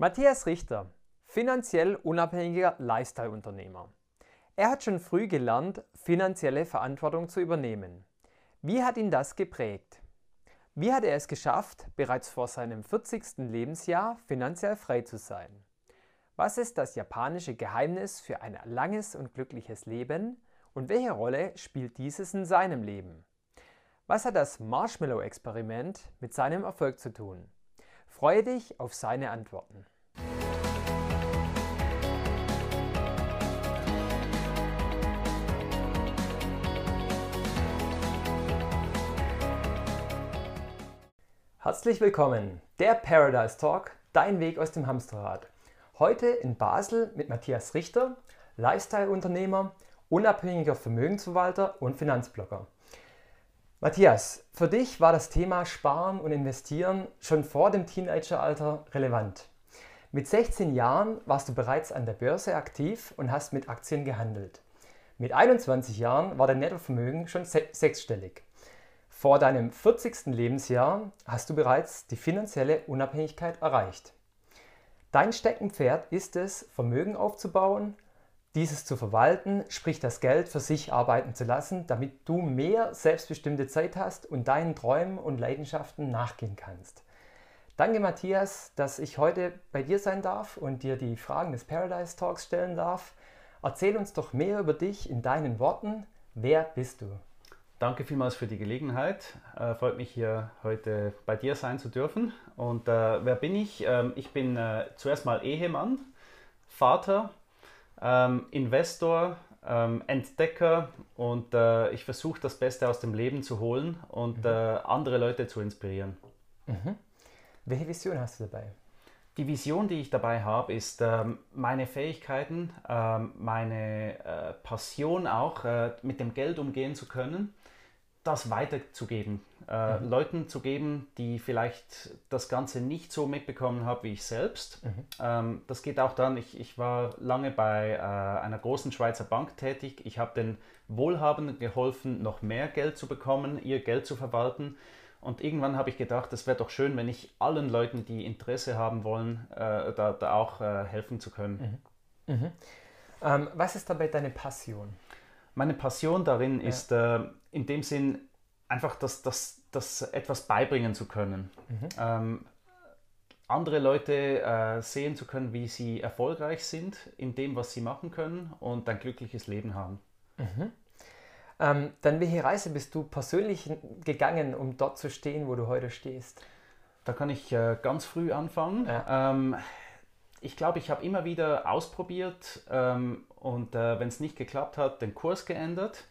Matthias Richter, finanziell unabhängiger Lifestyle-Unternehmer. Er hat schon früh gelernt, finanzielle Verantwortung zu übernehmen. Wie hat ihn das geprägt? Wie hat er es geschafft, bereits vor seinem 40. Lebensjahr finanziell frei zu sein? Was ist das japanische Geheimnis für ein langes und glückliches Leben und welche Rolle spielt dieses in seinem Leben? Was hat das Marshmallow-Experiment mit seinem Erfolg zu tun? Freue dich auf seine Antworten. Herzlich willkommen, der Paradise Talk, dein Weg aus dem Hamsterrad. Heute in Basel mit Matthias Richter, Lifestyle-Unternehmer, unabhängiger Vermögensverwalter und Finanzblogger. Matthias, für dich war das Thema Sparen und Investieren schon vor dem Teenageralter relevant. Mit 16 Jahren warst du bereits an der Börse aktiv und hast mit Aktien gehandelt. Mit 21 Jahren war dein Nettovermögen schon sechsstellig. Vor deinem 40. Lebensjahr hast du bereits die finanzielle Unabhängigkeit erreicht. Dein Steckenpferd ist es, Vermögen aufzubauen dieses zu verwalten, sprich das Geld für sich arbeiten zu lassen, damit du mehr selbstbestimmte Zeit hast und deinen Träumen und Leidenschaften nachgehen kannst. Danke Matthias, dass ich heute bei dir sein darf und dir die Fragen des Paradise Talks stellen darf. Erzähl uns doch mehr über dich in deinen Worten. Wer bist du? Danke vielmals für die Gelegenheit. Äh, freut mich hier heute bei dir sein zu dürfen. Und äh, wer bin ich? Ähm, ich bin äh, zuerst mal Ehemann, Vater ähm, Investor, ähm, Entdecker und äh, ich versuche das Beste aus dem Leben zu holen und mhm. äh, andere Leute zu inspirieren. Mhm. Welche Vision hast du dabei? Die Vision, die ich dabei habe, ist ähm, meine Fähigkeiten, ähm, meine äh, Passion auch, äh, mit dem Geld umgehen zu können das weiterzugeben, äh, mhm. Leuten zu geben, die vielleicht das Ganze nicht so mitbekommen haben wie ich selbst. Mhm. Ähm, das geht auch dann, ich, ich war lange bei äh, einer großen Schweizer Bank tätig. Ich habe den Wohlhabenden geholfen, noch mehr Geld zu bekommen, ihr Geld zu verwalten. Und irgendwann habe ich gedacht, es wäre doch schön, wenn ich allen Leuten, die Interesse haben wollen, äh, da, da, auch äh, helfen zu können. Mhm. mhm. Ähm, was ist dabei deine Passion? Meine Passion darin ja. ist äh, in dem Sinn einfach das, das, das etwas beibringen zu können. Mhm. Ähm, andere Leute äh, sehen zu können, wie sie erfolgreich sind in dem, was sie machen können und ein glückliches Leben haben. Mhm. Ähm, dann welche Reise bist du persönlich gegangen, um dort zu stehen, wo du heute stehst? Da kann ich äh, ganz früh anfangen. Ja. Ähm, ich glaube, ich habe immer wieder ausprobiert ähm, und äh, wenn es nicht geklappt hat, den Kurs geändert.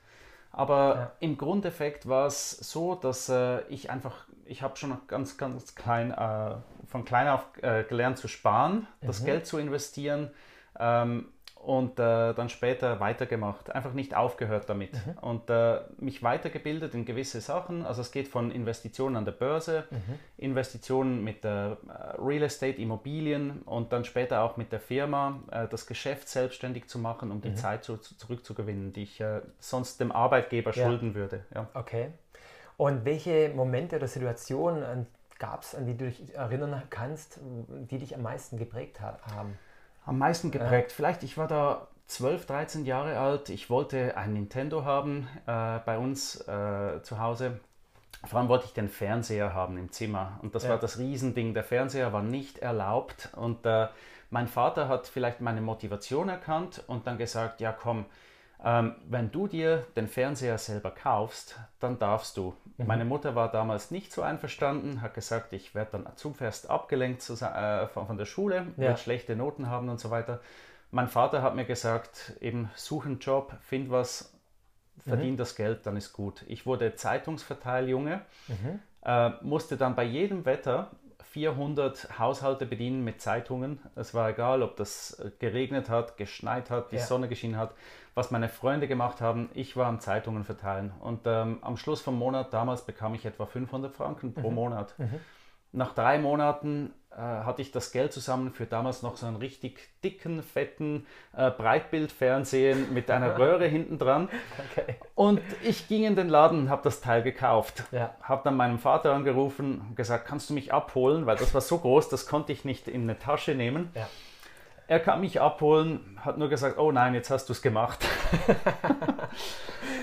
Aber ja. im Grundeffekt war es so, dass äh, ich einfach, ich habe schon ganz, ganz klein, äh, von klein auf äh, gelernt zu sparen, mhm. das Geld zu investieren. Ähm, und äh, dann später weitergemacht. Einfach nicht aufgehört damit mhm. und äh, mich weitergebildet in gewisse Sachen. Also es geht von Investitionen an der Börse, mhm. Investitionen mit der äh, Real Estate, Immobilien und dann später auch mit der Firma, äh, das Geschäft selbstständig zu machen, um die mhm. Zeit zu, zu, zurückzugewinnen, die ich äh, sonst dem Arbeitgeber ja. schulden würde. Ja. Okay. Und welche Momente oder Situationen gab es, an die du dich erinnern kannst, die dich am meisten geprägt haben? Am meisten geprägt? Ja. Vielleicht, ich war da 12, 13 Jahre alt. Ich wollte ein Nintendo haben äh, bei uns äh, zu Hause. Vor allem wollte ich den Fernseher haben im Zimmer. Und das ja. war das Riesending. Der Fernseher war nicht erlaubt. Und äh, mein Vater hat vielleicht meine Motivation erkannt und dann gesagt, ja komm, ähm, wenn du dir den Fernseher selber kaufst, dann darfst du. Mhm. Meine Mutter war damals nicht so einverstanden, hat gesagt, ich werde dann zu fest abgelenkt zu, äh, von, von, der Schule, ja. werde schlechte Noten haben und so weiter. Mein Vater hat mir gesagt, eben such einen Job, find was, verdien mhm. das Geld, dann ist gut. Ich wurde Zeitungsverteiljunge, mhm. äh, musste dann bei jedem Wetter 400 Haushalte bedienen mit Zeitungen. Es war egal, ob das geregnet hat, geschneit hat, die ja. Sonne geschienen hat was meine Freunde gemacht haben. Ich war am Zeitungen verteilen und ähm, am Schluss vom Monat damals bekam ich etwa 500 Franken pro mhm. Monat. Mhm. Nach drei Monaten äh, äh, hatte ich das Geld zusammen für damals noch so einen richtig dicken, fetten äh, Breitbildfernsehen mit einer Röhre hinten dran. Okay. Und ich ging in den Laden habe das Teil gekauft. Ja. Habe dann meinem Vater angerufen und gesagt, kannst du mich abholen, weil das war so groß, das konnte ich nicht in eine Tasche nehmen. Ja. Er kam mich abholen, hat nur gesagt, oh nein, jetzt hast du es gemacht.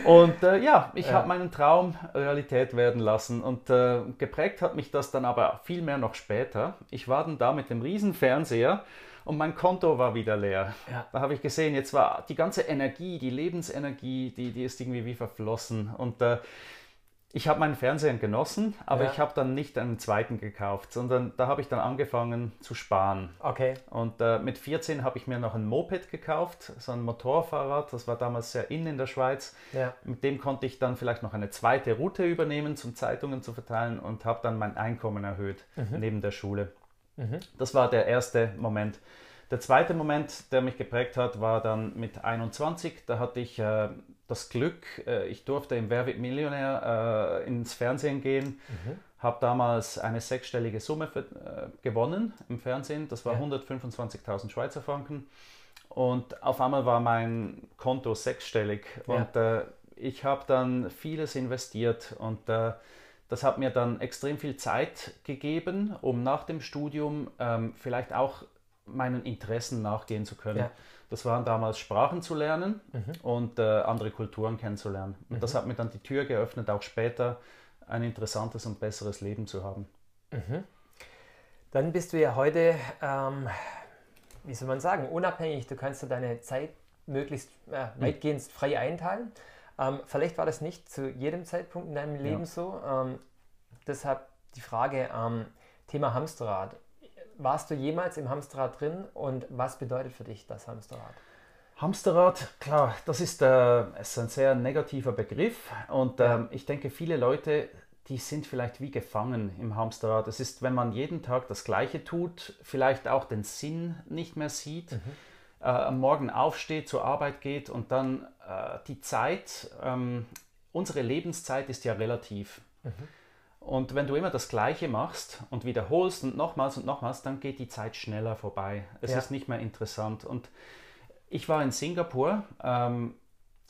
und äh, ja, ich ja. habe meinen Traum Realität werden lassen. Und äh, geprägt hat mich das dann aber viel mehr noch später. Ich war dann da mit dem Riesenfernseher und mein Konto war wieder leer. Ja. Da habe ich gesehen, jetzt war die ganze Energie, die Lebensenergie, die, die ist irgendwie wie verflossen. Und äh, ich habe meinen Fernseher genossen, aber ja. ich habe dann nicht einen zweiten gekauft, sondern da habe ich dann angefangen zu sparen. Okay. Und äh, mit 14 habe ich mir noch ein Moped gekauft, so ein Motorfahrrad, das war damals sehr in in der Schweiz. Ja. Mit dem konnte ich dann vielleicht noch eine zweite Route übernehmen, zum Zeitungen zu verteilen und habe dann mein Einkommen erhöht mhm. neben der Schule. Mhm. Das war der erste Moment. Der zweite Moment, der mich geprägt hat, war dann mit 21. Da hatte ich äh, das Glück, äh, ich durfte im Wer wird Millionär äh, ins Fernsehen gehen, mhm. habe damals eine sechsstellige Summe für, äh, gewonnen im Fernsehen, das war ja. 125.000 Schweizer Franken und auf einmal war mein Konto sechsstellig ja. und äh, ich habe dann vieles investiert und äh, das hat mir dann extrem viel Zeit gegeben, um nach dem Studium ähm, vielleicht auch meinen Interessen nachgehen zu können. Ja. Das waren damals Sprachen zu lernen mhm. und äh, andere Kulturen kennenzulernen. Und mhm. das hat mir dann die Tür geöffnet, auch später ein interessantes und besseres Leben zu haben. Mhm. Dann bist du ja heute, ähm, wie soll man sagen, unabhängig. Du kannst ja deine Zeit möglichst äh, weitgehend frei einteilen. Ähm, vielleicht war das nicht zu jedem Zeitpunkt in deinem Leben ja. so. Ähm, deshalb die Frage, ähm, Thema Hamsterrad warst du jemals im Hamsterrad drin und was bedeutet für dich das Hamsterrad? Hamsterrad, klar, das ist, äh, ist ein sehr negativer Begriff und ähm, ich denke, viele Leute, die sind vielleicht wie gefangen im Hamsterrad. Es ist, wenn man jeden Tag das Gleiche tut, vielleicht auch den Sinn nicht mehr sieht, mhm. äh, am Morgen aufsteht, zur Arbeit geht und dann äh, die Zeit, ähm, unsere Lebenszeit ist ja relativ. Mhm. Und wenn du immer das Gleiche machst und wiederholst und nochmals und nochmals, dann geht die Zeit schneller vorbei. Es ja. ist nicht mehr interessant. Und ich war in Singapur. Ähm,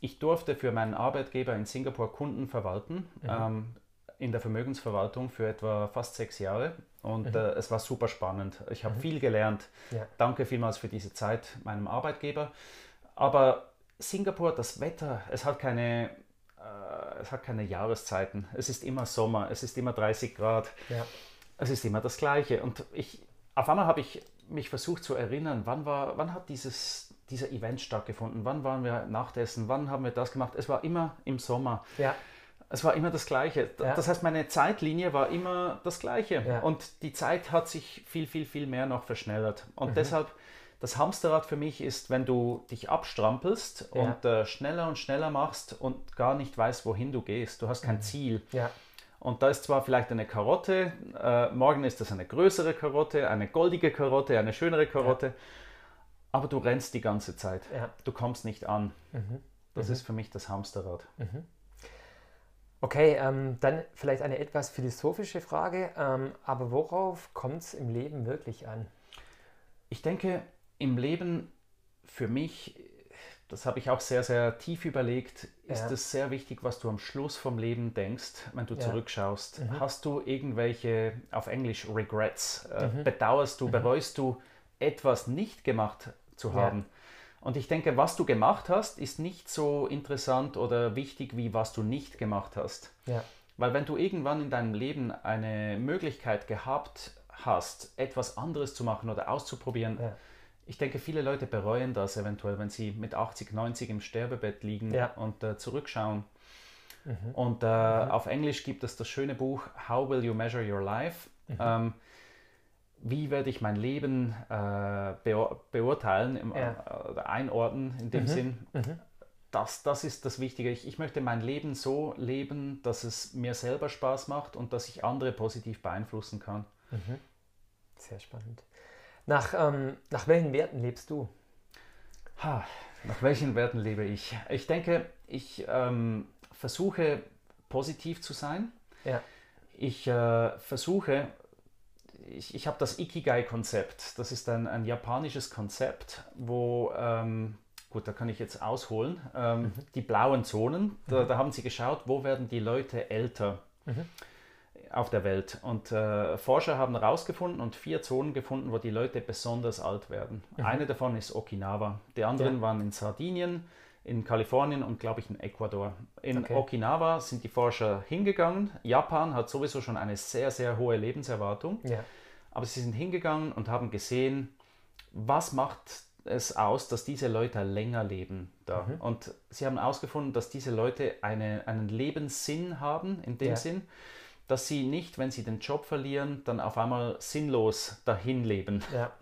ich durfte für meinen Arbeitgeber in Singapur Kunden verwalten, mhm. ähm, in der Vermögensverwaltung für etwa fast sechs Jahre. Und mhm. äh, es war super spannend. Ich habe mhm. viel gelernt. Ja. Danke vielmals für diese Zeit meinem Arbeitgeber. Aber Singapur, das Wetter, es hat keine es hat keine Jahreszeiten. Es ist immer Sommer, es ist immer 30 Grad. Ja. Es ist immer das Gleiche. Und ich, auf einmal habe ich mich versucht zu erinnern, wann, war, wann hat dieses, dieser Event stattgefunden? Wann waren wir Nachtessen? Wann haben wir das gemacht? Es war immer im Sommer. Ja. Es war immer das Gleiche. Ja. Das heißt, meine Zeitlinie war immer das Gleiche. Und die Zeit hat sich viel, viel, viel mehr noch verschnellert. Und mhm. deshalb das Hamsterrad für mich ist, wenn du dich abstrampelst ja. und äh, schneller und schneller machst und gar nicht weißt, wohin du gehst. Du hast kein mhm. Ziel. Ja. Und da ist zwar vielleicht eine Karotte, äh, morgen ist das eine größere Karotte, eine goldige Karotte, eine schönere Karotte, ja. aber du rennst die ganze Zeit. Du kommst nicht an. Mhm. Das mhm. ist für mich das Hamsterrad. Mhm. Okay, ähm, dann vielleicht eine etwas philosophische Frage, ähm, aber worauf kommt es im Leben wirklich an? Ich denke, im Leben für mich, das habe ich auch sehr, sehr tief überlegt, ist ja. es sehr wichtig, was du am Schluss vom Leben denkst, wenn du ja. zurückschaust. Mhm. Hast du irgendwelche, auf Englisch, Regrets? Äh, mhm. Bedauerst du, mhm. bereust du, etwas nicht gemacht zu haben? Ja. Und ich denke, was du gemacht hast, ist nicht so interessant oder wichtig, wie was du nicht gemacht hast. Weil wenn du irgendwann in deinem Leben eine Möglichkeit gehabt hast, etwas anderes zu machen oder auszuprobieren, ich denke, viele Leute bereuen das eventuell, wenn sie mit 80, 90 im Sterbebett liegen ja. und äh, zurückschauen. Mhm. Und äh, mhm. auf Englisch gibt es das schöne Buch How Will You Measure Your Life? Mhm. Ähm, wie werde ich mein Leben äh, beur beurteilen im, ja. Äh, einordnen in dem mhm. Sinn? Mhm. Das, das ist das Wichtige. Ich, ich möchte mein Leben so leben, dass es mir selber Spaß macht und dass ich andere positiv beeinflussen kann. Mhm. Sehr spannend. Nach, ähm, nach welchen Werten lebst du? Ha, nach welchen Werten lebe ich? Ich denke, ich ähm, versuche positiv zu sein. Ja. Ich äh, versuche, ich, ich habe das Ikigai-Konzept. Das ist ein, ein japanisches Konzept, wo, ähm, gut, da kann ich jetzt ausholen, ähm, mhm. die blauen Zonen, da, mhm. da, haben sie geschaut, wo werden die Leute älter. Mhm auf der Welt. Und äh, Forscher haben herausgefunden und vier Zonen gefunden, wo die Leute besonders alt werden. Mhm. Eine davon ist Okinawa. Die anderen ja. waren in Sardinien, in Kalifornien und, glaube ich, in Ecuador. In okay. Okinawa sind die Forscher hingegangen. Japan hat sowieso schon eine sehr, sehr hohe Lebenserwartung. Ja. Aber sie sind hingegangen und haben gesehen, was macht es aus, dass diese Leute länger leben da. Mhm. Und sie haben herausgefunden, dass diese Leute eine, einen Lebenssinn haben, in dem ja. Sinn, dass sie nicht, wenn sie den Job verlieren, dann auf einmal sinnlos dahin leben. Ja.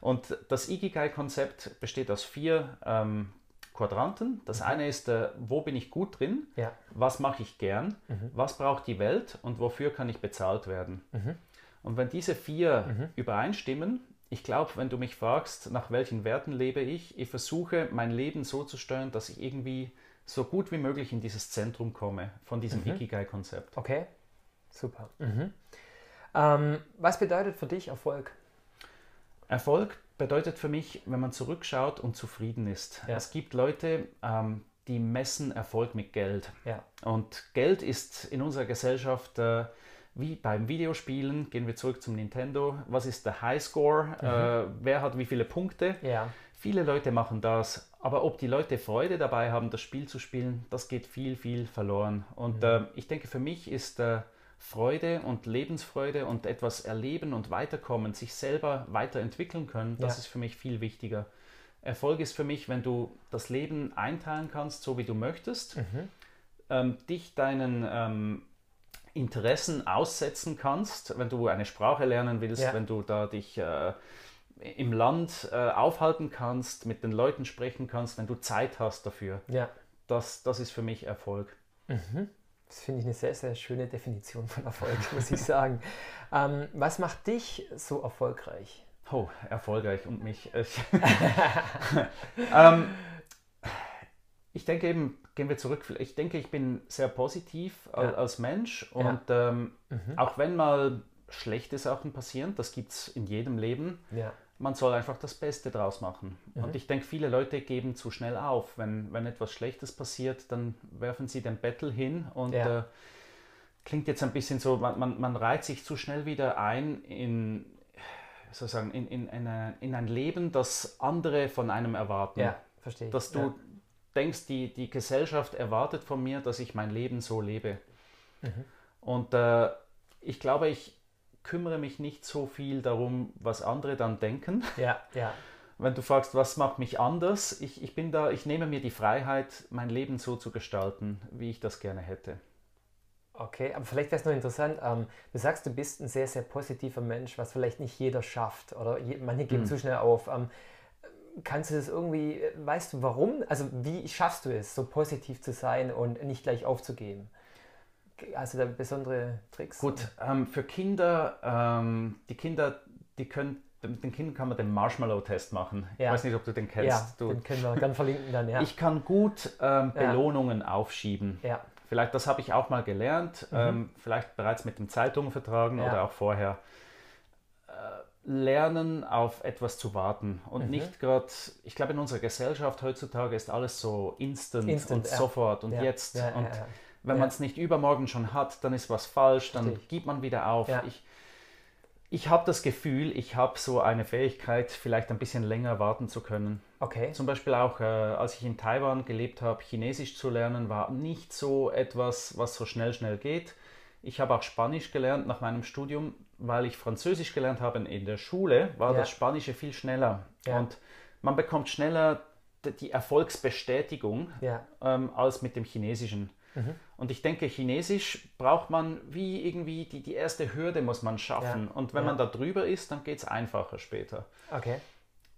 Und das Ikigai-Konzept besteht aus vier ähm, Quadranten. Das mhm. eine ist, äh, wo bin ich gut drin? Ja. Was mache ich gern? Mhm. Was braucht die Welt? Und wofür kann ich bezahlt werden? Mhm. Und wenn diese vier mhm. übereinstimmen, ich glaube, wenn du mich fragst, nach welchen Werten lebe ich, ich versuche mein Leben so zu steuern, dass ich irgendwie so gut wie möglich in dieses Zentrum komme von diesem mhm. Ikigai-Konzept. Okay. Super. Mhm. Ähm, was bedeutet für dich Erfolg? Erfolg bedeutet für mich, wenn man zurückschaut und zufrieden ist. Ja. Es gibt Leute, ähm, die messen Erfolg mit Geld. Ja. Und Geld ist in unserer Gesellschaft äh, wie beim Videospielen. Gehen wir zurück zum Nintendo. Was ist der Highscore? Mhm. Äh, wer hat wie viele Punkte? Ja. Viele Leute machen das, aber ob die Leute Freude dabei haben, das Spiel zu spielen, das geht viel, viel verloren. Und mhm. äh, ich denke, für mich ist äh, Freude und Lebensfreude und etwas erleben und weiterkommen, sich selber weiterentwickeln können, das ja. ist für mich viel wichtiger. Erfolg ist für mich, wenn du das Leben einteilen kannst, so wie du möchtest, mhm. ähm, dich deinen ähm, Interessen aussetzen kannst, wenn du eine Sprache lernen willst, ja. wenn du da dich äh, im Land äh, aufhalten kannst, mit den Leuten sprechen kannst, wenn du Zeit hast dafür. Ja. Das, das ist für mich Erfolg. Mhm. Das finde ich eine sehr, sehr schöne Definition von Erfolg, muss ich sagen. Ähm, was macht dich so erfolgreich? Oh, erfolgreich und mich. ähm, ich denke eben, gehen wir zurück, ich denke, ich bin sehr positiv ja. als Mensch und ja. ähm, mhm. auch wenn mal schlechte Sachen passieren, das gibt es in jedem Leben, ja man soll einfach das Beste draus machen. Mhm. Und ich denke, viele Leute geben zu schnell auf. Wenn, wenn etwas Schlechtes passiert, dann werfen sie den Bettel hin und ja. äh, klingt jetzt ein bisschen so, man, man, man reiht sich zu schnell wieder ein in, sozusagen in, in, eine, in ein Leben, das andere von einem erwarten. Ja, verstehe. Dass du ja. denkst, die, die Gesellschaft erwartet von mir, dass ich mein Leben so lebe. Mhm. Und äh, ich glaube, ich, kümmere mich nicht so viel darum, was andere dann denken. Ja, ja. Wenn du fragst, was macht mich anders, ich, ich bin da, ich nehme mir die Freiheit, mein Leben so zu gestalten, wie ich das gerne hätte. Okay, aber vielleicht wäre es noch interessant, ähm, du sagst, du bist ein sehr, sehr positiver Mensch, was vielleicht nicht jeder schafft oder je, manche geben mhm. zu schnell auf. Ähm, kannst du das irgendwie, weißt du warum? Also wie schaffst du es, so positiv zu sein und nicht gleich aufzugeben? Du da besondere Tricks? Gut, ähm, für Kinder, ähm, die Kinder, die können, mit den Kindern kann man den Marshmallow-Test machen. Ja. Ich weiß nicht, ob du den kennst. Ja, du, den können wir dann verlinken dann, ja. Ich kann gut ähm, Belohnungen aufschieben. Ja. Vielleicht, das habe ich auch mal gelernt, mhm. Ähm, vielleicht bereits mit dem Zeitungen oder auch vorher. Äh, lernen, auf etwas zu warten und mhm. nicht gerade, ich glaube, in unserer Gesellschaft heutzutage ist alles so instant, instant und sofort und jetzt. und wenn ja. man es nicht übermorgen schon hat, dann ist was falsch, dann Richtig. gibt man wieder auf. Ja. Ich, ich habe das Gefühl, ich habe so eine Fähigkeit, vielleicht ein bisschen länger warten zu können. Okay. Zum Beispiel auch, äh, als ich in Taiwan gelebt habe, Chinesisch zu lernen, war nicht so etwas, was so schnell, schnell geht. Ich habe auch Spanisch gelernt nach meinem Studium, weil ich Französisch gelernt habe in der Schule, war ja. das Spanische viel schneller. Ja. Und man bekommt schneller die Erfolgsbestätigung ja. ähm, als mit dem Chinesischen. Mhm. Und ich denke, Chinesisch braucht man wie irgendwie, die, die erste Hürde muss man schaffen. Ja. Und wenn ja. man da drüber ist, dann geht es einfacher später. Okay.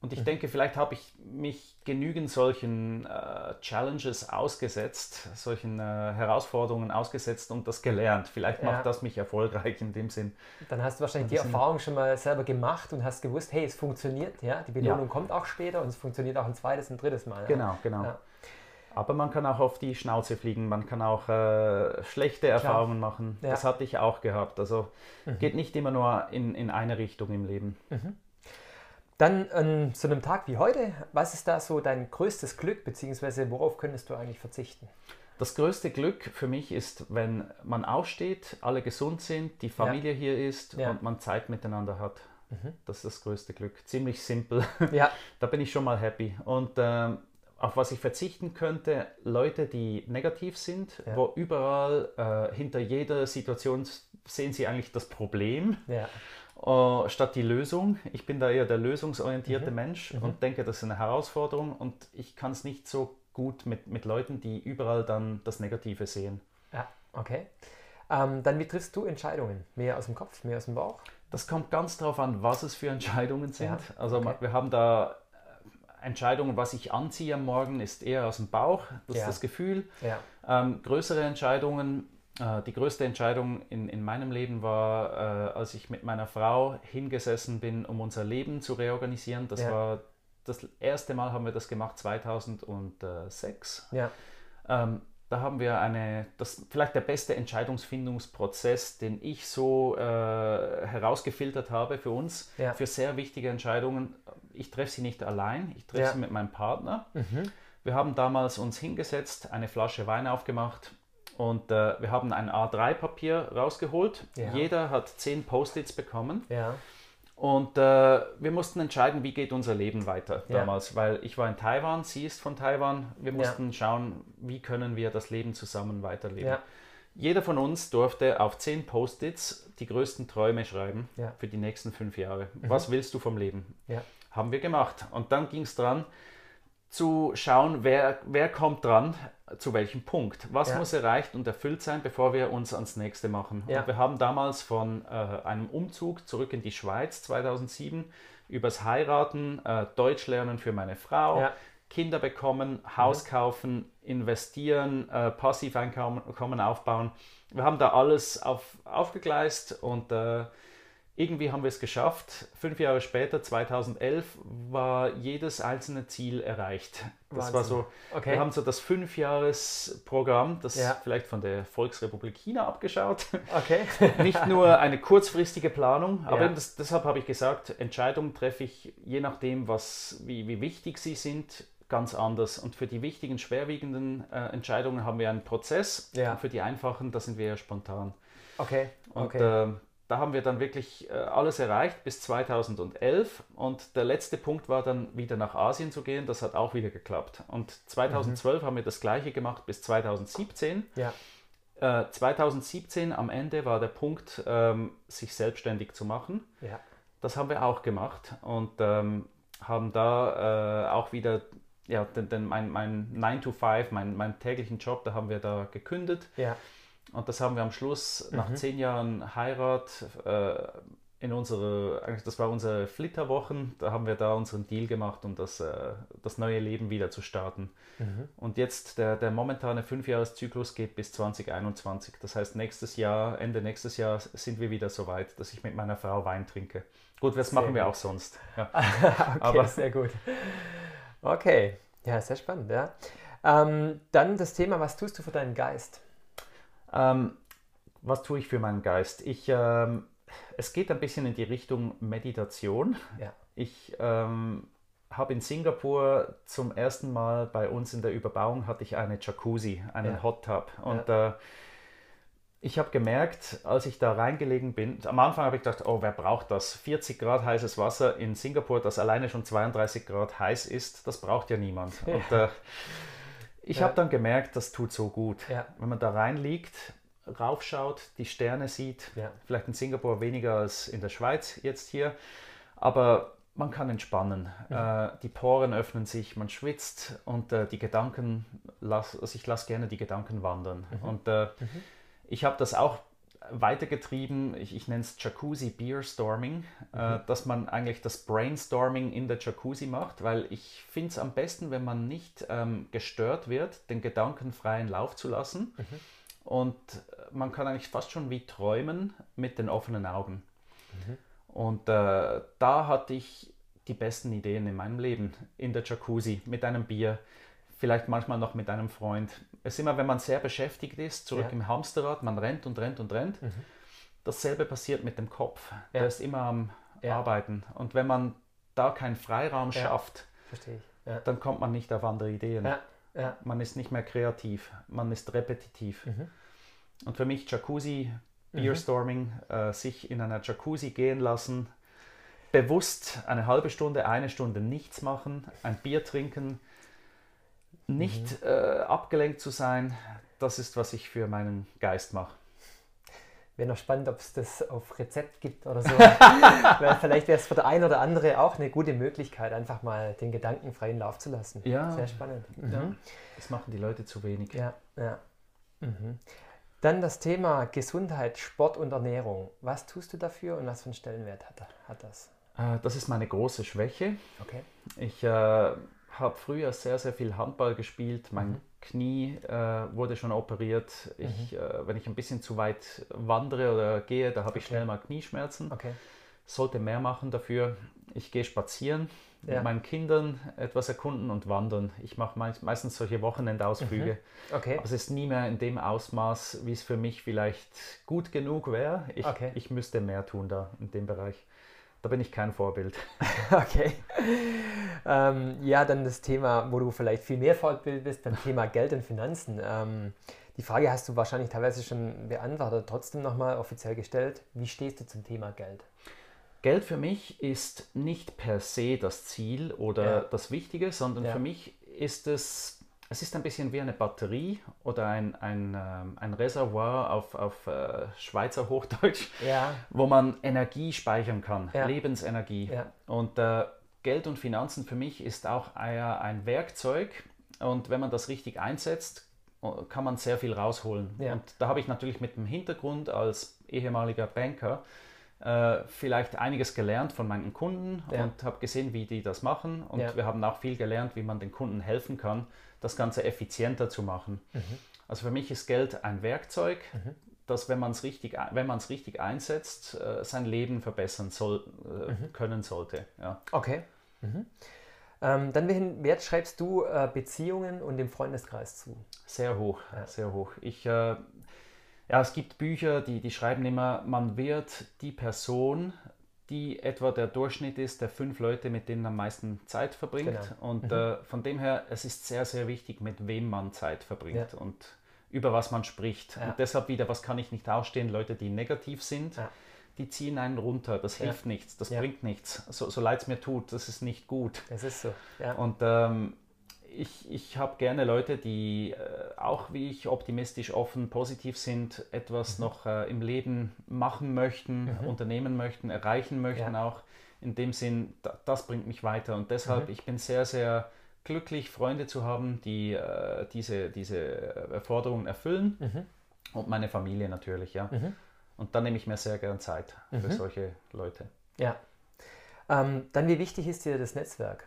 Und ich mhm. denke, vielleicht habe ich mich genügend solchen äh, Challenges ausgesetzt, solchen äh, Herausforderungen ausgesetzt und das gelernt. Vielleicht ja. macht das mich erfolgreich in dem Sinn. Dann hast du wahrscheinlich die Erfahrung schon mal selber gemacht und hast gewusst, hey, es funktioniert, ja, die Belohnung kommt auch später und es funktioniert auch ein zweites, ein drittes Mal. Genau, genau. Aber man kann auch auf die Schnauze fliegen, man kann auch äh, schlechte Klar. Erfahrungen machen. Ja. Das hatte ich auch gehabt. Also mhm. geht nicht immer nur in, in eine Richtung im Leben. Mhm. Dann an so einem Tag wie heute, was ist da so dein größtes Glück, beziehungsweise worauf könntest du eigentlich verzichten? Das größte Glück für mich ist, wenn man aufsteht, alle gesund sind, die Familie ja. hier ist ja. und man Zeit miteinander hat. Mhm. Das ist das größte Glück. Ziemlich simpel. Ja. da bin ich schon mal happy. Und ähm, auf was ich verzichten könnte, Leute, die negativ sind, ja. wo überall äh, hinter jeder Situation sehen sie eigentlich das Problem. Ja. Uh, statt die Lösung. Ich bin da eher der lösungsorientierte mhm. Mensch mhm. und denke, das ist eine Herausforderung und ich kann es nicht so gut mit, mit Leuten, die überall dann das Negative sehen. Ja, okay. Ähm, dann wie triffst du Entscheidungen? Mehr aus dem Kopf, mehr aus dem Bauch? Das kommt ganz darauf an, was es für Entscheidungen sind. Ja, also okay. wir haben da äh, Entscheidungen, was ich anziehe am Morgen, ist eher aus dem Bauch, das ja. ist das Gefühl. Ja. Ähm, größere Entscheidungen, äh, die größte Entscheidung in, in meinem Leben war, äh, als ich mit meiner Frau hingesessen bin, um unser Leben zu reorganisieren. Das war das erste Mal haben wir das gemacht 2006. Ja. Ähm, da haben wir eine, das vielleicht der beste Entscheidungsfindungsprozess, den ich so äh, herausgefiltert habe für uns, ja. für sehr wichtige Entscheidungen. Ich treffe sie nicht allein, ich treffe ja. sie mit meinem Partner. Mhm. Wir haben damals uns hingesetzt, eine Flasche Wein aufgemacht und äh, wir haben ein A3-Papier rausgeholt. Ja. Jeder hat zehn Post-its bekommen. Ja. Und äh, wir mussten entscheiden, wie geht unser Leben weiter ja. damals, weil ich war in Taiwan, sie ist von Taiwan. Wir mussten ja. schauen, wie können wir das Leben zusammen weiterleben. Ja. Jeder von uns durfte auf zehn Post-its die größten Träume schreiben für die nächsten fünf Jahre. Mhm. Was willst du vom Leben? Haben wir gemacht. Und dann ging es dran, zu schauen, wer, wer kommt dran, zu welchem Punkt. Was ja. muss erreicht und erfüllt sein, bevor wir uns ans nächste machen. Ja. Und wir haben damals von äh, einem Umzug zurück in die Schweiz 2007 übers Heiraten, äh, Deutsch lernen für meine Frau, ja. Kinder bekommen, Haus mhm. kaufen, investieren, äh, Passiveinkommen aufbauen. Wir haben da alles auf, aufgegleist und äh, irgendwie haben wir es geschafft. Fünf Jahre später, 2011, war jedes einzelne Ziel erreicht. Das Wahnsinn. war so, okay. wir haben so das Fünfjahresprogramm, das ja. vielleicht von der Volksrepublik China abgeschaut. Okay. Nicht nur eine kurzfristige Planung, aber ja. das, deshalb habe ich gesagt, Entscheidungen treffe ich je nachdem, was, wie, wie wichtig sie sind, ganz anders. Und für die wichtigen, schwerwiegenden äh, Entscheidungen haben wir einen Prozess. Ja. Und für die einfachen, da sind wir ja spontan. Okay. okay. Und äh, da haben wir dann wirklich äh, alles erreicht bis 2011 und der letzte Punkt war dann wieder nach Asien zu gehen. Das hat auch wieder geklappt. Und 2012 mhm. haben wir das gleiche gemacht bis 2017. Ja. Äh, 2017 am Ende war der Punkt, ähm, sich selbstständig zu machen. Ja. Das haben wir auch gemacht und ähm, haben da äh, auch wieder ja, den, den, mein, mein 9 to 5, mein, meinen täglichen Job, da haben wir da gekündigt. Ja und das haben wir am Schluss mhm. nach zehn Jahren Heirat äh, in unsere, eigentlich das war unsere Flitterwochen, da haben wir da unseren Deal gemacht, um das, äh, das neue Leben wieder zu starten. Mhm. Und jetzt der, der momentane Fünfjahreszyklus geht bis 2021. Das heißt, nächstes Jahr, Ende nächstes Jahr sind wir wieder so weit, dass ich mit meiner Frau Wein trinke. Gut, das sehr machen wir auch sonst. Ja. okay, Aber, sehr gut. Okay, ja, sehr spannend, ja. Ähm, dann das Thema, was tust du für deinen Geist? Ähm, was tue ich für meinen Geist? Ich, ähm, es geht ein bisschen in die Richtung Meditation. Ja. Ich ähm, habe in Singapur zum ersten Mal bei uns in der Überbauung hatte ich eine Jacuzzi, einen ja. Hot Tub. Und ja. äh, ich habe gemerkt, als ich da reingelegen bin, am Anfang habe ich gedacht, oh, wer braucht das? 40 Grad heißes Wasser in Singapur, das alleine schon 32 Grad heiß ist, das braucht ja niemand. Und äh, ich ja. habe dann gemerkt, das tut so gut. Ja. Wenn man da reinliegt, raufschaut, die Sterne sieht, ja. vielleicht in Singapur weniger als in der Schweiz jetzt hier, aber man kann entspannen. Mhm. Äh, die Poren öffnen sich, man schwitzt und äh, die Gedanken, las, also ich lasse gerne die Gedanken wandern. Mhm. Und äh, mhm. ich habe das auch weitergetrieben, ich, ich nenne es Jacuzzi Beer Storming, äh, mhm. äh, dass man eigentlich das Brainstorming in der Jacuzzi macht, weil ich finde es am besten, wenn man nicht ähm, gestört wird, den Gedanken freien Lauf zu lassen. Mhm. Und man kann eigentlich fast schon wie träumen mit den offenen Augen. Mhm. Und äh, da hatte ich die besten Ideen in meinem Leben in der Jacuzzi mit einem Bier vielleicht manchmal noch mit einem Freund. Es ist immer, wenn man sehr beschäftigt ist, zurück ja. im Hamsterrad, man rennt und rennt und rennt. Mhm. Dasselbe passiert mit dem Kopf. Ja. Der ist immer am ja. Arbeiten. Und wenn man da keinen Freiraum schafft, dann kommt man nicht auf andere Ideen. Man ist nicht mehr kreativ, man ist repetitiv. Mhm. Und für mich Jacuzzi, Beerstorming, mhm. äh, sich in einer Jacuzzi gehen lassen, bewusst eine halbe Stunde, eine Stunde nichts machen, ein Bier trinken, nicht mhm. äh, abgelenkt zu sein, das ist, was ich für meinen Geist mache. Wäre noch spannend, ob es das auf Rezept gibt oder so. Weil vielleicht wäre es für der ein oder andere auch eine gute Möglichkeit, einfach mal den Gedanken freien Lauf zu lassen. Ja. Sehr spannend. Mhm. Ja. Das machen die Leute zu wenig. Ja, ja. Mhm. Dann das Thema Gesundheit, Sport und Ernährung. Was tust du dafür und was für einen Stellenwert hat, hat das? Äh, das ist meine große Schwäche. Okay. Ich äh, habe früher sehr, sehr viel Handball gespielt. Mein mhm. Knie äh, wurde schon operiert. Ich, mhm. äh, wenn ich ein bisschen zu weit wandere oder gehe, da habe okay. ich schnell mal Knieschmerzen. Okay. Sollte mehr machen dafür. Ich gehe spazieren, ja. mit meinen Kindern etwas erkunden und wandern. Ich mache meistens solche Wochenendausflüge. Mhm. Okay. Aber es ist nie mehr in dem Ausmaß, wie es für mich vielleicht gut genug wäre. Ich, okay. ich müsste mehr tun da in dem Bereich. Da bin ich kein Vorbild. okay. Ähm, ja, dann das Thema, wo du vielleicht viel mehr Vorbild bist, beim Thema Geld und Finanzen. Ähm, die Frage hast du wahrscheinlich teilweise schon beantwortet, trotzdem nochmal offiziell gestellt. Wie stehst du zum Thema Geld? Geld für mich ist nicht per se das Ziel oder ja. das Wichtige, sondern ja. für mich ist es es ist ein bisschen wie eine Batterie oder ein, ein, ähm, ein Reservoir auf, auf äh, Schweizer Hochdeutsch, ja. wo man Energie speichern kann, ja. Lebensenergie. Ja. Und äh, Geld und Finanzen für mich ist auch ein, ein Werkzeug und wenn man das richtig einsetzt, kann man sehr viel rausholen. Und da habe ich natürlich mit dem Hintergrund als ehemaliger Banker äh, vielleicht einiges gelernt von meinen Kunden und habe gesehen, wie die das machen. Und wir haben auch viel gelernt, wie man den Kunden helfen kann das Ganze effizienter zu machen. Mhm. Also für mich ist Geld ein Werkzeug, mhm. das, wenn man es richtig, richtig einsetzt, äh, sein Leben verbessern soll, äh, mhm. können sollte. Ja. Okay. Mhm. Ähm, dann welchen Wert schreibst du äh, Beziehungen und dem Freundeskreis zu? Sehr hoch, ja. sehr hoch. Ich, äh, ja, es gibt Bücher, die, die schreiben immer, man wird die Person, die etwa der Durchschnitt ist der fünf Leute, mit denen man am meisten Zeit verbringt. Genau. Und mhm. äh, von dem her, es ist sehr, sehr wichtig, mit wem man Zeit verbringt ja. und über was man spricht. Ja. Und deshalb wieder, was kann ich nicht ausstehen, Leute, die negativ sind, ja. die ziehen einen runter. Das hilft nichts, das bringt nichts. So, so leid es mir tut, das ist nicht gut. Das ist so. Und ähm, ich, ich habe gerne Leute, die äh, auch wie ich optimistisch, offen, positiv sind, etwas mhm. noch äh, im Leben machen möchten, mhm. unternehmen möchten, erreichen möchten ja. auch. In dem Sinn, da, das bringt mich weiter. Und deshalb, mhm. ich bin sehr, sehr glücklich, Freunde zu haben, die äh, diese, diese Forderungen erfüllen. Mhm. Und meine Familie natürlich, ja. Mhm. Und dann nehme ich mir sehr gern Zeit für mhm. solche Leute. Ja. Ähm, dann, wie wichtig ist dir das Netzwerk?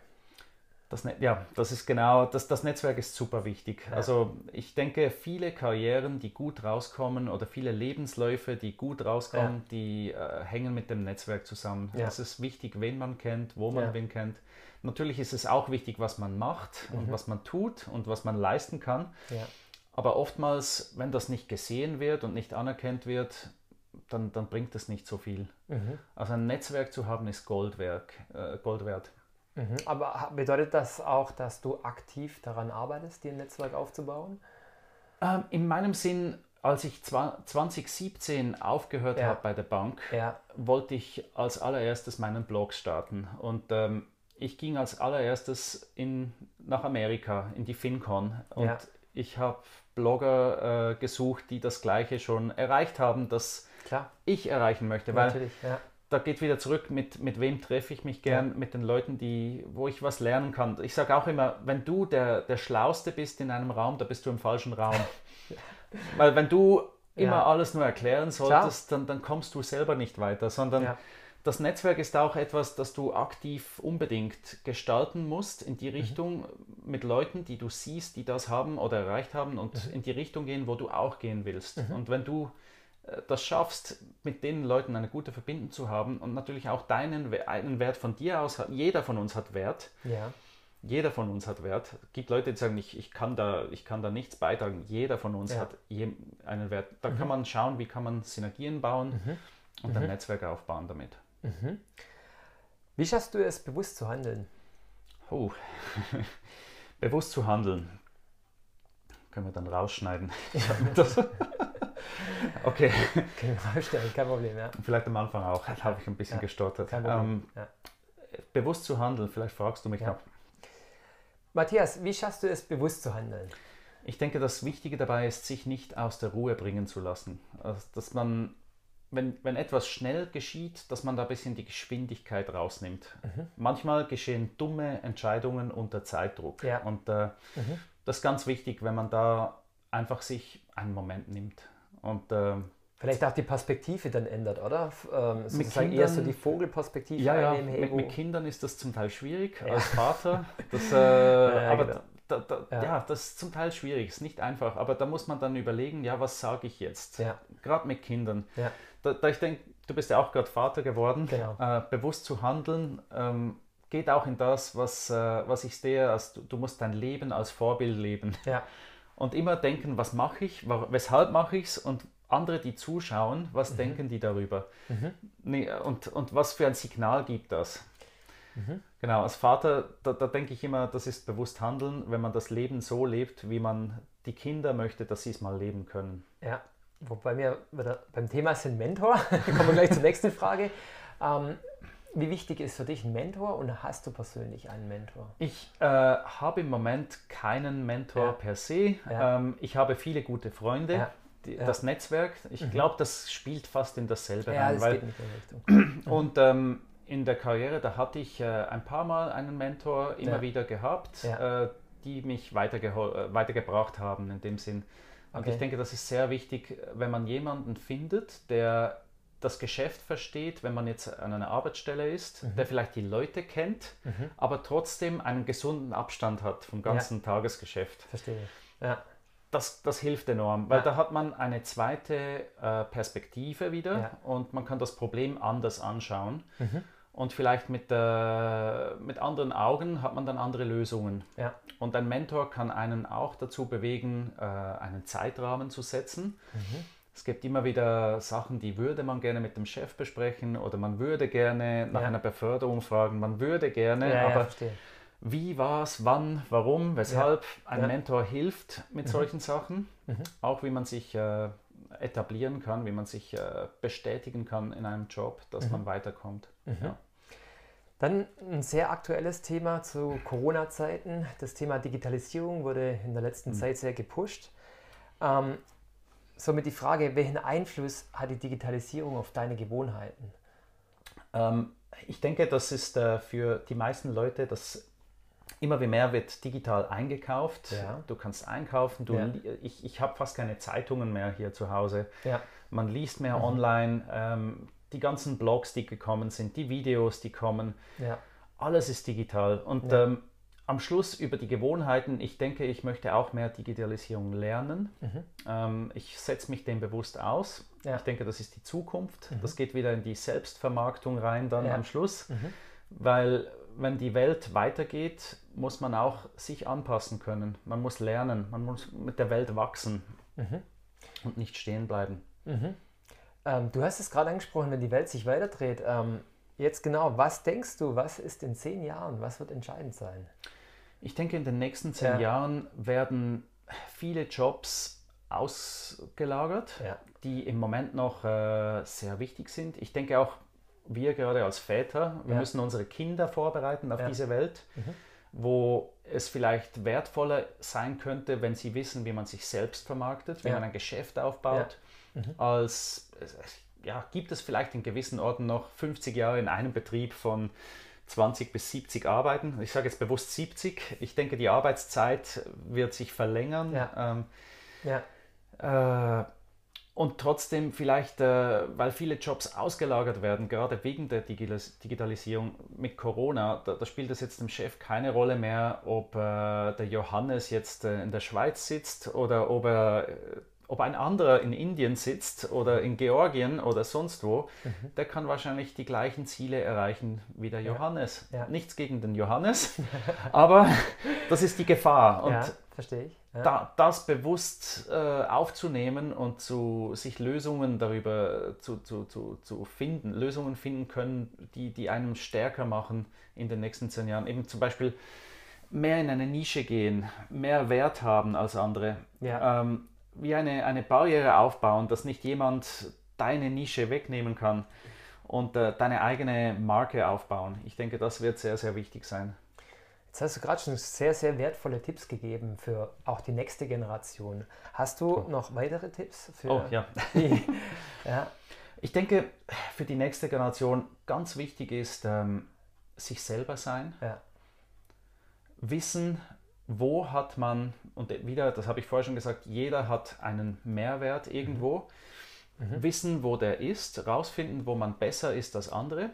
Das, ja, das ist genau, das, das Netzwerk ist super wichtig. Ja. Also ich denke, viele Karrieren, die gut rauskommen oder viele Lebensläufe, die gut rauskommen, ja. die äh, hängen mit dem Netzwerk zusammen. Ja. Es ist wichtig, wen man kennt, wo man wen kennt. Natürlich ist es auch wichtig, was man macht mhm. und was man tut und was man leisten kann. Aber oftmals, wenn das nicht gesehen wird und nicht anerkannt wird, dann, dann bringt es nicht so viel. Mhm. Also ein Netzwerk zu haben ist Gold, äh, Gold wert. Mhm. Aber bedeutet das auch, dass du aktiv daran arbeitest, dir ein Netzwerk aufzubauen? Ähm, in meinem Sinn, als ich 2017 aufgehört ja. habe bei der Bank, ja. wollte ich als allererstes meinen Blog starten. Und ähm, ich ging als allererstes in, nach Amerika, in die FinCon. Und ja. ich habe Blogger äh, gesucht, die das Gleiche schon erreicht haben, das Klar. ich erreichen möchte. Weil ja da geht wieder zurück, mit, mit wem treffe ich mich gern, ja. mit den Leuten, die, wo ich was lernen kann. Ich sage auch immer, wenn du der, der Schlauste bist in einem Raum, da bist du im falschen Raum. Weil wenn du immer ja. alles nur erklären solltest, dann, dann kommst du selber nicht weiter, sondern ja. das Netzwerk ist auch etwas, das du aktiv unbedingt gestalten musst in die mhm. Richtung mhm. mit Leuten, die du siehst, die das haben oder erreicht haben und mhm. in die Richtung gehen, wo du auch gehen willst. Mhm. Und wenn du das schaffst, mit den Leuten eine gute Verbindung zu haben und natürlich auch deinen einen Wert von dir aus jeder von uns hat Wert, ja. Jeder von uns hat Wert. Es gibt Leute, die sagen, ich, ich, kann, da, ich kann da nichts beitragen. Jeder von uns ja. hat je, einen Wert. Da mhm. kann man schauen, wie kann man Synergien bauen mhm. und ein mhm. Netzwerk aufbauen damit. Mhm. Wie schaffst du es, bewusst zu handeln? Oh, bewusst zu handeln. Können wir dann rausschneiden. Ja, okay. Können wir rausschneiden, kein Problem, ja. Vielleicht am Anfang auch, da habe ich ein bisschen ja, gestottert. Ähm, ja. Bewusst zu handeln, vielleicht fragst du mich ja. noch. Matthias, wie schaffst du es, bewusst zu handeln? Ich denke, das Wichtige dabei ist, sich nicht aus der Ruhe bringen zu lassen. Also, dass man wenn, wenn etwas schnell geschieht, dass man da ein bisschen die Geschwindigkeit rausnimmt. Mhm. Manchmal geschehen dumme Entscheidungen unter Zeitdruck. Ja. Und äh, mhm. Das ist ganz wichtig, wenn man da einfach sich einen Moment nimmt. Und äh, Vielleicht auch die Perspektive dann ändert, oder? Ähm, mit Kindern, eher so die Vogelperspektive ja, ja, mit, mit, Kindern ist das zum Teil schwierig ja. als Vater. Das, äh, ja, aber genau. da, da, ja. ja. das ist zum Teil schwierig, ist nicht einfach. Aber da muss man dann überlegen, ja, was sage ich jetzt? Gerade mit Kindern. Da, da ich denke, du bist ja auch gerade Vater geworden, genau. äh, bewusst zu handeln, ähm, geht auch in das, was, äh, was ich sehe, als du, du, musst dein Leben als Vorbild leben. Ja. Und immer denken, was mache ich, weshalb mache ich es und andere, die zuschauen, was mhm. denken die darüber? Mhm. Nee, und, und was für ein Signal gibt das? Mhm. Genau, als Vater, da, da denke ich immer, das ist bewusst handeln, wenn man das Leben so lebt, wie man die Kinder möchte, dass sie es mal leben können. Ja, wobei wir beim Thema sind Mentor, kommen wir gleich zur nächsten Frage. Ähm, wie wichtig ist für dich ein Mentor und hast du persönlich einen Mentor? Ich äh, habe im Moment keinen Mentor ja. per se. Ja. Ähm, ich habe viele gute Freunde. Ja die, das Netzwerk, ich mhm. glaube, das spielt fast in dasselbe ja, rein. Das weil, geht nicht in Richtung. Und ähm, in der Karriere, da hatte ich äh, ein paar Mal einen Mentor immer wieder gehabt, äh, die mich weiterge weitergebracht haben in dem Sinn. Und okay. ich denke, das ist sehr wichtig, wenn man jemanden findet, der das Geschäft versteht, wenn man jetzt an einer Arbeitsstelle ist, mhm. der vielleicht die Leute kennt, mhm. aber trotzdem einen gesunden Abstand hat vom ganzen ja. Tagesgeschäft. Verstehe. Ja das, das hilft enorm, weil ja. da hat man eine zweite äh, Perspektive wieder ja. und man kann das Problem anders anschauen. Mhm. Und vielleicht mit, äh, mit anderen Augen hat man dann andere Lösungen. Ja. Und ein Mentor kann einen auch dazu bewegen, äh, einen Zeitrahmen zu setzen. Mhm. Es gibt immer wieder Sachen, die würde man gerne mit dem Chef besprechen oder man würde gerne nach einer Beförderung fragen, man würde gerne, aber wie war es, wann, warum, weshalb ja. ein ja. Mentor hilft mit mhm. solchen Sachen. Mhm. Auch wie man sich äh, etablieren kann, wie man sich äh, bestätigen kann in einem Job, dass mhm. man weiterkommt. Mhm. Ja. Dann ein sehr aktuelles Thema zu Corona-Zeiten. Das Thema Digitalisierung wurde in der letzten mhm. Zeit sehr gepusht. Ähm, somit die Frage, welchen Einfluss hat die Digitalisierung auf deine Gewohnheiten? Ähm, ich denke, das ist äh, für die meisten Leute das immer wie mehr wird digital eingekauft. Ja. Du kannst einkaufen. Du, ja. Ich, ich habe fast keine Zeitungen mehr hier zu Hause. Ja. Man liest mehr mhm. online. Ähm, die ganzen Blogs, die gekommen sind, die Videos, die kommen. Alles ist digital. Und ähm, am Schluss über die Gewohnheiten, ich denke, ich möchte auch mehr Digitalisierung lernen. Mhm. Ähm, ich setze mich dem bewusst aus. Ich denke, das ist die Zukunft. Mhm. Das geht wieder in die Selbstvermarktung rein dann am Schluss. Mhm. Weil wenn die Welt weitergeht, muss man auch sich anpassen können. Man muss lernen, man muss mit der Welt wachsen mhm. und nicht stehen bleiben. Mhm. Ähm, du hast es gerade angesprochen, wenn die Welt sich weiterdreht. Ähm, jetzt genau, was denkst du, was ist in zehn Jahren, was wird entscheidend sein? Ich denke, in den nächsten zehn ja. Jahren werden viele Jobs ausgelagert, ja. die im Moment noch äh, sehr wichtig sind. Ich denke auch, wir gerade als Väter, wir ja. müssen unsere Kinder vorbereiten auf diese Welt, mhm. wo es vielleicht wertvoller sein könnte, wenn sie wissen, wie man sich selbst vermarktet, wie man ein Geschäft aufbaut, mhm. als ja, gibt es vielleicht in gewissen Orten noch 50 Jahre in einem Betrieb von 20 bis 70 Arbeiten. Ich sage jetzt bewusst 70. Ich denke, die Arbeitszeit wird sich verlängern. Ja. Ähm, ja. Äh, und trotzdem vielleicht, äh, weil viele Jobs ausgelagert werden, gerade wegen der Digitalisierung mit Corona, da, da spielt es jetzt dem Chef keine Rolle mehr, ob äh, der Johannes jetzt äh, in der Schweiz sitzt oder ob er, ob ein anderer in Indien sitzt oder in Georgien oder sonst wo, mhm. der kann wahrscheinlich die gleichen Ziele erreichen wie der Johannes. Ja. Nichts gegen den Johannes, aber das ist die Gefahr. Und ja, verstehe ich. Da, das bewusst äh, aufzunehmen und zu, sich Lösungen darüber zu, zu, zu, zu finden, Lösungen finden können, die, die einem stärker machen in den nächsten zehn Jahren. Eben zum Beispiel mehr in eine Nische gehen, mehr Wert haben als andere. Ja. Ähm, wie eine, eine Barriere aufbauen, dass nicht jemand deine Nische wegnehmen kann und äh, deine eigene Marke aufbauen. Ich denke, das wird sehr, sehr wichtig sein. Jetzt hast du gerade schon sehr, sehr wertvolle Tipps gegeben für auch die nächste Generation. Hast du oh. noch weitere Tipps für oh, ja. die? ja. Ich denke, für die nächste Generation ganz wichtig ist, ähm, sich selber sein. Ja. Wissen, wo hat man, und wieder, das habe ich vorher schon gesagt, jeder hat einen Mehrwert irgendwo. Mhm. Mhm. Wissen, wo der ist, rausfinden, wo man besser ist als andere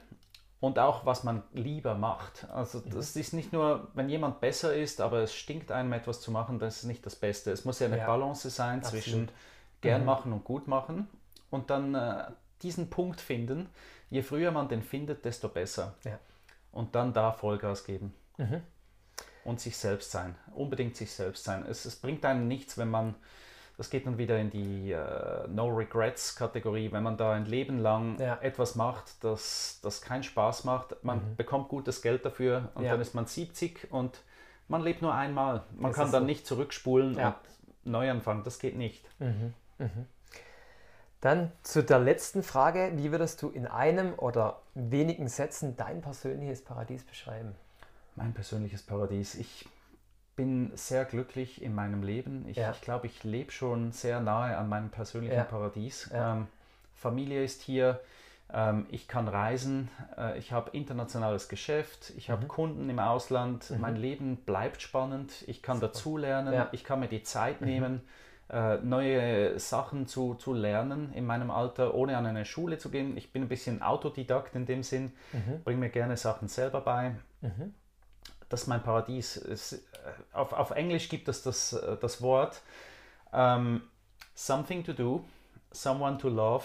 und auch, was man lieber macht. Also mhm. das ist nicht nur, wenn jemand besser ist, aber es stinkt einem etwas zu machen, das ist nicht das Beste. Es muss ja eine ja. Balance sein Absolut. zwischen gern mhm. machen und gut machen und dann äh, diesen Punkt finden. Je früher man den findet, desto besser. Ja. Und dann da Vollgas geben. Und sich selbst sein. Unbedingt sich selbst sein. Es, es bringt einem nichts, wenn man das geht dann wieder in die äh, No Regrets Kategorie, wenn man da ein Leben lang ja. etwas macht, das, das keinen Spaß macht. Man mhm. bekommt gutes Geld dafür und ja. dann ist man 70 und man lebt nur einmal. Man das kann dann so. nicht zurückspulen ja. und neu anfangen. Das geht nicht. Mhm. Mhm. Dann zu der letzten Frage. Wie würdest du in einem oder wenigen Sätzen dein persönliches Paradies beschreiben? Mein persönliches Paradies. Ich bin sehr glücklich in meinem Leben. Ich, ja. ich glaube, ich lebe schon sehr nahe an meinem persönlichen ja. Paradies. Ja. Ähm, Familie ist hier, ähm, ich kann reisen, äh, ich habe internationales Geschäft, ich habe mhm. Kunden im Ausland, mhm. mein Leben bleibt spannend, ich kann dazulernen, ich kann mir die Zeit mhm. nehmen, äh, neue Sachen zu, zu lernen in meinem Alter, ohne an eine Schule zu gehen. Ich bin ein bisschen Autodidakt in dem Sinn, mhm. bringe mir gerne Sachen selber bei. Das ist mein Paradies. Es, äh, auf, auf Englisch gibt es das, äh, das Wort um, ähm, something to do, someone to love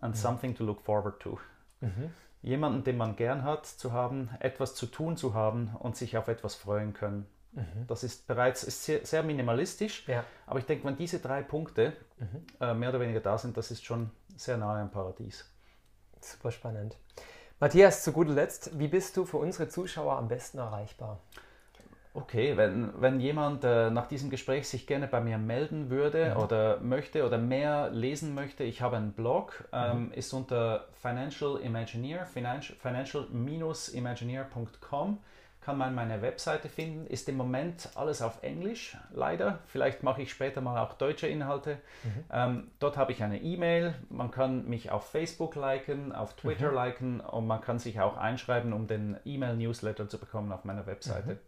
and mhm. something to look forward to. Mhm. Jemanden, den man gern hat, zu haben, etwas zu tun zu haben und sich auf etwas freuen können. Mhm. Das ist bereits ist sehr, sehr minimalistisch, ja. aber ich denke, wenn diese drei Punkte mhm. äh, mehr oder weniger da sind, das ist schon sehr nahe am Paradies. Super spannend. Matthias, zu guter Letzt, wie bist du für unsere Zuschauer am besten erreichbar? Okay, wenn, wenn jemand äh, nach diesem Gespräch sich gerne bei mir melden würde mhm. oder möchte oder mehr lesen möchte, ich habe einen Blog, ähm, mhm. ist unter Financial Imagineer, financial-imagineer.com kann man meine Webseite finden. Ist im Moment alles auf Englisch, leider. Vielleicht mache ich später mal auch deutsche Inhalte. Mhm. Ähm, dort habe ich eine E-Mail. Man kann mich auf Facebook liken, auf Twitter mhm. liken und man kann sich auch einschreiben, um den E-Mail-Newsletter zu bekommen auf meiner Webseite. Mhm.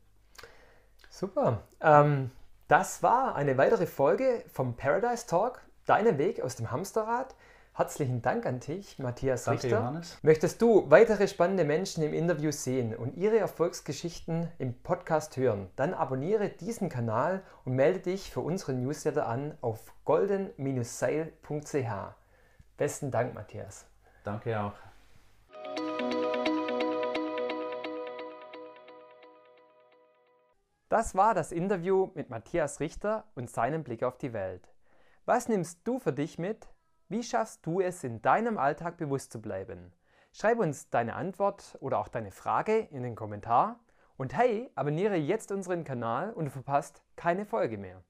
Super. Ähm, das war eine weitere Folge vom Paradise Talk, deinen Weg aus dem Hamsterrad. Herzlichen Dank an dich, Matthias Danke, Richter. Johannes. Möchtest du weitere spannende Menschen im Interview sehen und ihre Erfolgsgeschichten im Podcast hören, dann abonniere diesen Kanal und melde dich für unsere Newsletter an auf golden-seil.ch. Besten Dank, Matthias. Danke auch. Das war das Interview mit Matthias Richter und seinem Blick auf die Welt. Was nimmst du für dich mit? Wie schaffst du es, in deinem Alltag bewusst zu bleiben? Schreib uns deine Antwort oder auch deine Frage in den Kommentar. Und hey, abonniere jetzt unseren Kanal und du verpasst keine Folge mehr.